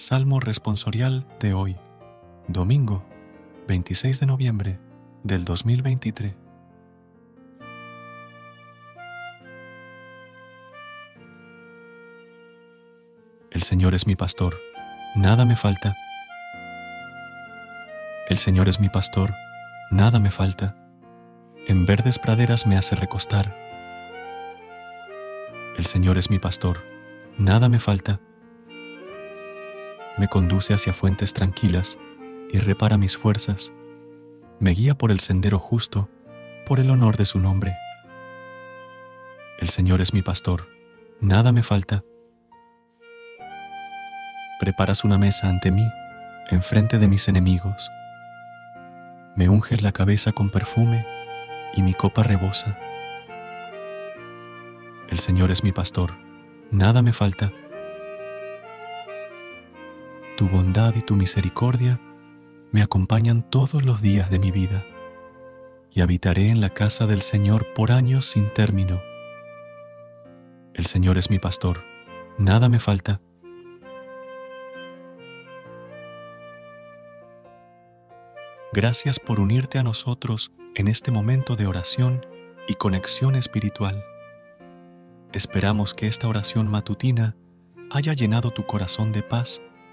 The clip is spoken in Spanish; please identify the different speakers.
Speaker 1: Salmo responsorial de hoy, domingo 26 de noviembre del 2023. El Señor es mi pastor, nada me falta. El Señor es mi pastor, nada me falta. En verdes praderas me hace recostar. El Señor es mi pastor, nada me falta me conduce hacia fuentes tranquilas y repara mis fuerzas. Me guía por el sendero justo, por el honor de su nombre. El Señor es mi pastor, nada me falta. Preparas una mesa ante mí, enfrente de mis enemigos. Me unges la cabeza con perfume y mi copa rebosa. El Señor es mi pastor, nada me falta tu bondad y tu misericordia me acompañan todos los días de mi vida, y habitaré en la casa del Señor por años sin término. El Señor es mi pastor, nada me falta. Gracias por unirte a nosotros en este momento de oración y conexión espiritual. Esperamos que esta oración matutina haya llenado tu corazón de paz